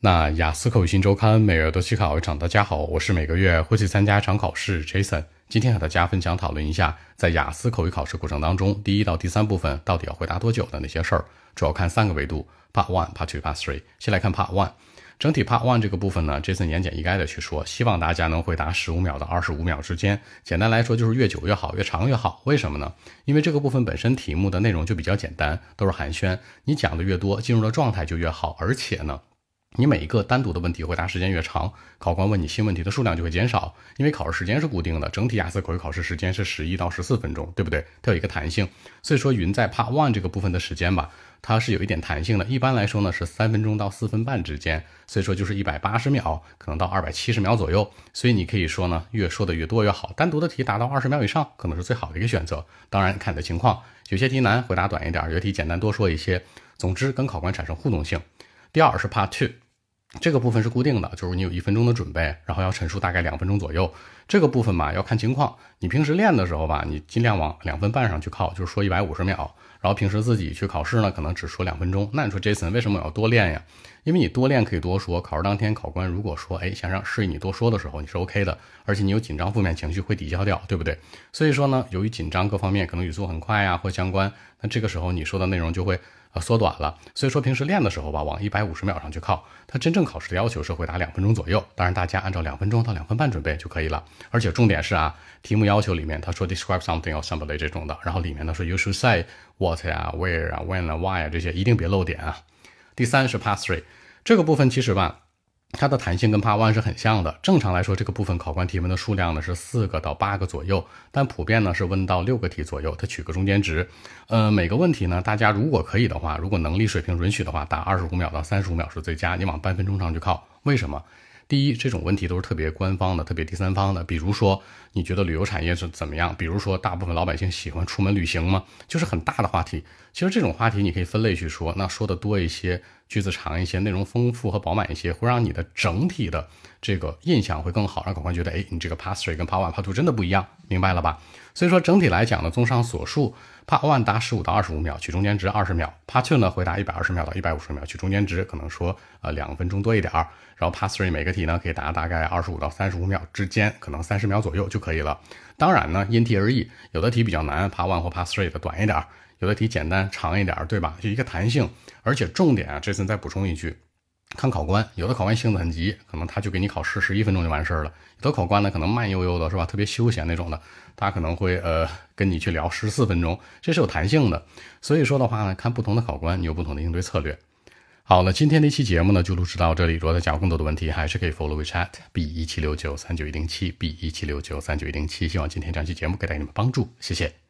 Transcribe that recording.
那雅思口语新周刊每月都去考一场，大家好，我是每个月会去参加一场考试 Jason。今天和大家分享讨论一下，在雅思口语考试过程当中，第一到第三部分到底要回答多久的那些事儿，主要看三个维度：Part One、Part Two、Part Three。先来看 Part One，整体 Part One 这个部分呢，Jason 言简意赅的去说，希望大家能回答十五秒到二十五秒之间。简单来说就是越久越好，越长越好。为什么呢？因为这个部分本身题目的内容就比较简单，都是寒暄，你讲的越多，进入的状态就越好，而且呢。你每一个单独的问题回答时间越长，考官问你新问题的数量就会减少，因为考试时间是固定的，整体雅思口语考试时间是十一到十四分钟，对不对？它有一个弹性，所以说云在 Part One 这个部分的时间吧，它是有一点弹性的。一般来说呢是三分钟到四分半之间，所以说就是一百八十秒，可能到二百七十秒左右。所以你可以说呢，越说的越多越好。单独的题达到二十秒以上，可能是最好的一个选择。当然看你的情况，有些题难，回答短一点；有些题简单，多说一些。总之跟考官产生互动性。第二是 Part Two。这个部分是固定的，就是你有一分钟的准备，然后要陈述大概两分钟左右。这个部分嘛，要看情况。你平时练的时候吧，你尽量往两分半上去靠，就是说一百五十秒。然后平时自己去考试呢，可能只说两分钟。那你说 Jason 为什么要多练呀？因为你多练可以多说。考试当天考官如果说，哎，想让示意你多说的时候，你是 OK 的，而且你有紧张负面情绪会抵消掉，对不对？所以说呢，由于紧张各方面可能语速很快呀或相关，那这个时候你说的内容就会。呃，缩短了，所以说平时练的时候吧，往一百五十秒上去靠。它真正正考试的要求是回答两分钟左右，当然大家按照两分钟到两分半准备就可以了。而且重点是啊，题目要求里面他说 describe something or somebody 这种的，然后里面呢说 you should say what 呀，where 啊，when 啊，why 啊这些一定别漏点啊。第三是 pass three 这个部分其实吧。它的弹性跟 Part One 是很像的。正常来说，这个部分考官提问的数量呢是四个到八个左右，但普遍呢是问到六个题左右，它取个中间值。呃，每个问题呢，大家如果可以的话，如果能力水平允许的话，打二十五秒到三十五秒是最佳，你往半分钟上去靠。为什么？第一，这种问题都是特别官方的、特别第三方的。比如说，你觉得旅游产业是怎么样？比如说，大部分老百姓喜欢出门旅行吗？就是很大的话题。其实这种话题你可以分类去说，那说的多一些，句子长一些，内容丰富和饱满一些，会让你的整体的这个印象会更好，让考官觉得，哎，你这个 Part Three 跟 Part One、Part Two 真的不一样，明白了吧？所以说整体来讲呢，综上所述。Part One 答十五到二十五秒，取中间值二十秒。Part Two 呢，回答一百二十秒到一百五十秒，取中间值可能说呃两分钟多一点儿。然后 Part Three 每个题呢可以答大概二十五到三十五秒之间，可能三十秒左右就可以了。当然呢，因题而异，有的题比较难，Part One 或 Part Three 的短一点儿；有的题简单长一点，对吧？就一个弹性。而且重点啊，这次再补充一句。看考官，有的考官性子很急，可能他就给你考试十一分钟就完事儿了；有的考官呢，可能慢悠悠的，是吧？特别休闲那种的，他可能会呃跟你去聊十四分钟，这是有弹性的。所以说的话呢，看不同的考官，你有不同的应对策略。好了，今天的一期节目呢就录制到这里。如果再讲更多的问题，还是可以 follow WeChat b 一七六九三九一零七 b 一七六九三九一零七。希望今天这期节目给到你们帮助，谢谢。